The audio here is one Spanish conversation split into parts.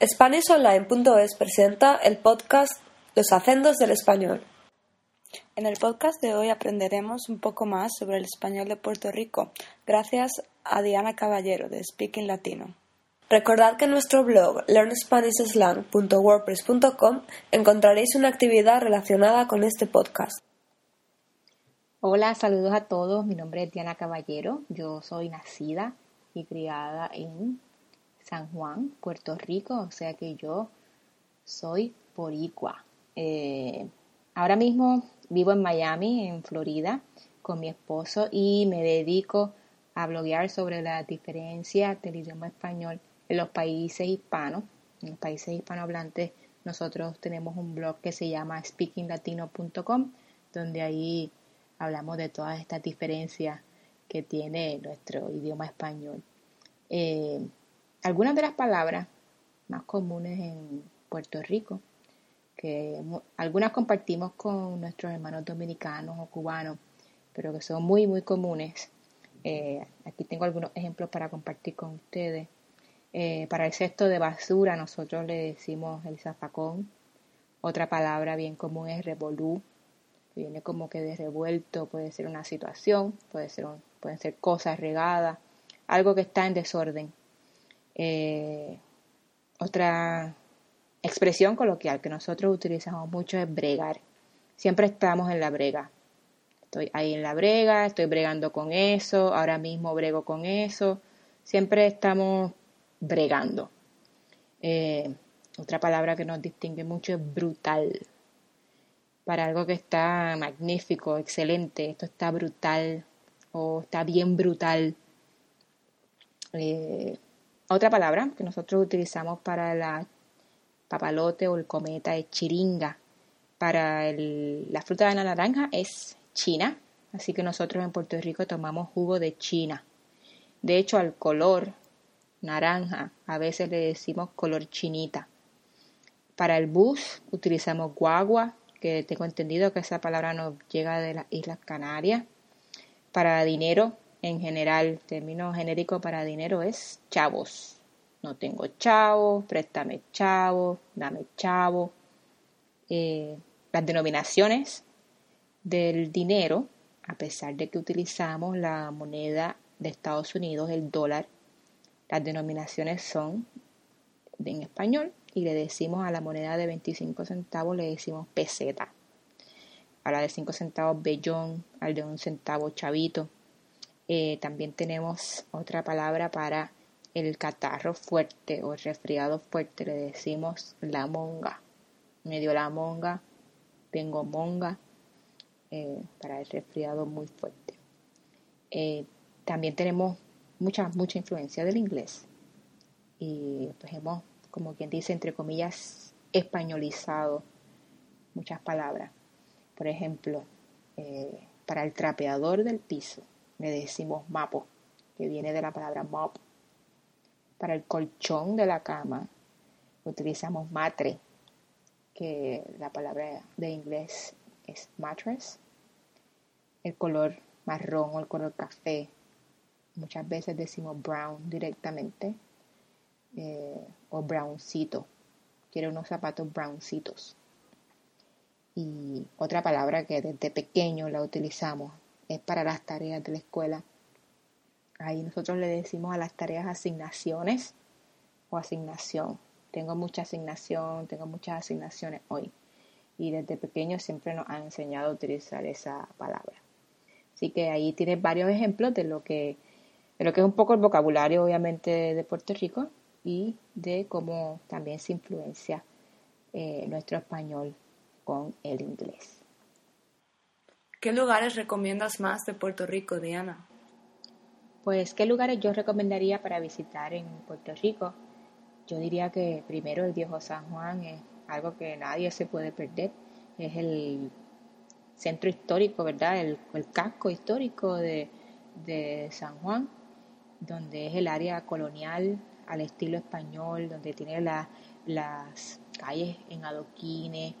SpanishOnline.es presenta el podcast Los acentos del español. En el podcast de hoy aprenderemos un poco más sobre el español de Puerto Rico, gracias a Diana Caballero de Speaking Latino. Recordad que en nuestro blog learnspanishslang.wordpress.com encontraréis una actividad relacionada con este podcast. Hola, saludos a todos. Mi nombre es Diana Caballero. Yo soy nacida y criada en San Juan, Puerto Rico, o sea que yo soy boricua. Eh, ahora mismo vivo en Miami, en Florida, con mi esposo y me dedico a bloguear sobre la diferencia del idioma español en los países hispanos. En los países hispanohablantes nosotros tenemos un blog que se llama speakinglatino.com, donde ahí hablamos de todas estas diferencias que tiene nuestro idioma español. Eh, algunas de las palabras más comunes en Puerto Rico, que algunas compartimos con nuestros hermanos dominicanos o cubanos, pero que son muy, muy comunes. Eh, aquí tengo algunos ejemplos para compartir con ustedes. Eh, para el cesto de basura nosotros le decimos el zafacón. Otra palabra bien común es revolú, viene como que de revuelto, puede ser una situación, puede ser pueden ser cosas regadas, algo que está en desorden. Eh, otra expresión coloquial que nosotros utilizamos mucho es bregar. Siempre estamos en la brega. Estoy ahí en la brega, estoy bregando con eso, ahora mismo brego con eso. Siempre estamos bregando. Eh, otra palabra que nos distingue mucho es brutal. Para algo que está magnífico, excelente, esto está brutal o está bien brutal. Eh, otra palabra que nosotros utilizamos para la papalote o el cometa es chiringa. Para la fruta de la naranja es china. Así que nosotros en Puerto Rico tomamos jugo de china. De hecho, al color naranja a veces le decimos color chinita. Para el bus utilizamos guagua, que tengo entendido que esa palabra nos llega de las Islas Canarias. Para dinero en general, término genérico para dinero es chavos. No tengo chavos, préstame chavos, dame chavo. Eh, las denominaciones del dinero, a pesar de que utilizamos la moneda de Estados Unidos, el dólar, las denominaciones son en español y le decimos a la moneda de 25 centavos, le decimos peseta. A la de 5 centavos, bellón, al de un centavo, chavito. Eh, también tenemos otra palabra para el catarro fuerte o el resfriado fuerte, le decimos la monga. Me dio la monga, tengo monga, eh, para el resfriado muy fuerte. Eh, también tenemos mucha, mucha influencia del inglés. Y pues hemos, como quien dice, entre comillas, españolizado muchas palabras. Por ejemplo, para el trapeador del piso, le decimos mapo, que viene de la palabra mop. Para el colchón de la cama utilizamos matre, que la palabra de inglés es mattress. El color marrón o el color café, muchas veces decimos brown directamente, eh, o browncito. Quiere unos zapatos browncitos. Y otra palabra que desde pequeño la utilizamos es para las tareas de la escuela. Ahí nosotros le decimos a las tareas asignaciones o asignación. Tengo mucha asignación, tengo muchas asignaciones hoy. Y desde pequeño siempre nos han enseñado a utilizar esa palabra. Así que ahí tienes varios ejemplos de lo que, de lo que es un poco el vocabulario, obviamente, de Puerto Rico y de cómo también se influencia eh, nuestro español con el inglés. ¿Qué lugares recomiendas más de Puerto Rico, Diana? Pues, ¿qué lugares yo recomendaría para visitar en Puerto Rico? Yo diría que primero el viejo San Juan es algo que nadie se puede perder. Es el centro histórico, ¿verdad? El, casco histórico de, San Juan, donde es el área colonial al estilo español, donde tiene las calles en adoquines,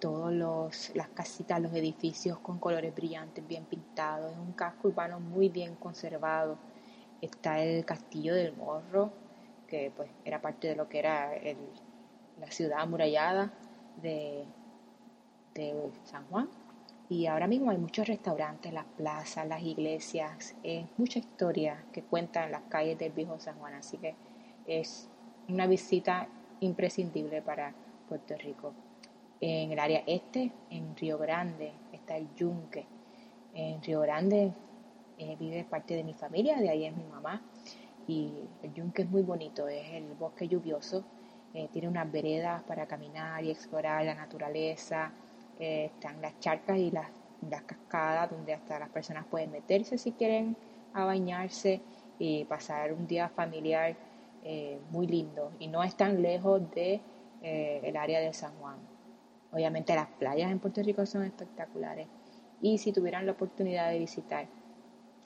todas las casitas, los edificios con colores brillantes, bien pintados. Es un casco urbano muy bien conservado. Está el castillo del Morro, que pues era parte de lo que era la ciudad amurallada de, de San Juan. Y ahora mismo hay muchos restaurantes, las plazas, las iglesias, es mucha historia que cuentan las calles del viejo San Juan, así que es una visita imprescindible para Puerto Rico. En el área este, en Río Grande, está el Yunque. En Río Grande eh, vive parte de mi familia, de ahí es mi mamá. Y el Yunque es muy bonito, es el bosque lluvioso, eh, tiene unas veredas para caminar y explorar la naturaleza, eh, están las charcas y las, las cascadas donde hasta las personas pueden meterse si quieren a bañarse y pasar un día familiar eh, muy lindo y no es tan lejos de eh, el área de San Juan. Obviamente las playas en Puerto Rico son espectaculares y si tuvieran la oportunidad de visitar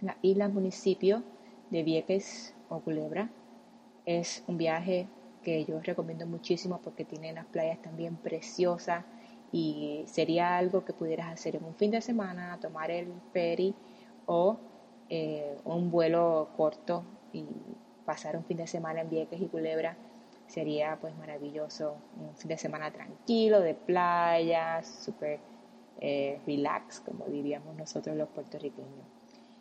la isla municipio de Vieques o Culebra es un viaje que yo recomiendo muchísimo porque tiene las playas también preciosas y sería algo que pudieras hacer en un fin de semana, tomar el ferry o eh, un vuelo corto y pasar un fin de semana en Vieques y Culebra sería pues maravilloso, un fin de semana tranquilo, de playa, súper eh, relax, como diríamos nosotros los puertorriqueños.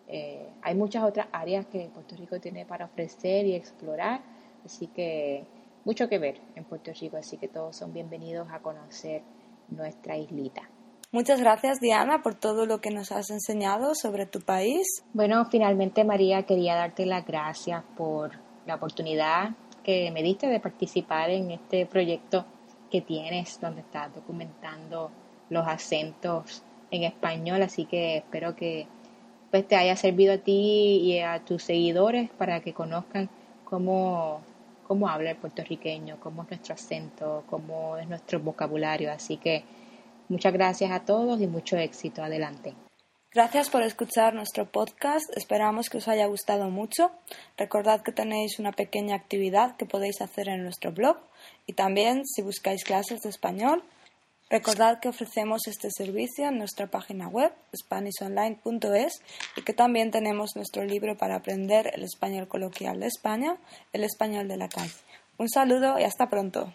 Eh, hay muchas otras áreas que Puerto Rico tiene para ofrecer y explorar, así que mucho que ver en Puerto Rico, así que todos son bienvenidos a conocer nuestra islita. Muchas gracias Diana por todo lo que nos has enseñado sobre tu país. Bueno, finalmente María quería darte las gracias por la oportunidad que me diste de participar en este proyecto que tienes donde estás documentando los acentos en español, así que espero que pues te haya servido a ti y a tus seguidores para que conozcan cómo, cómo habla el puertorriqueño, cómo es nuestro acento, cómo es nuestro vocabulario, así que Muchas gracias a todos y mucho éxito. Adelante. Gracias por escuchar nuestro podcast. Esperamos que os haya gustado mucho. Recordad que tenéis una pequeña actividad que podéis hacer en nuestro blog y también si buscáis clases de español. Recordad que ofrecemos este servicio en nuestra página web spanishonline.es y que también tenemos nuestro libro para aprender el español coloquial de España, el español de la calle. Un saludo y hasta pronto.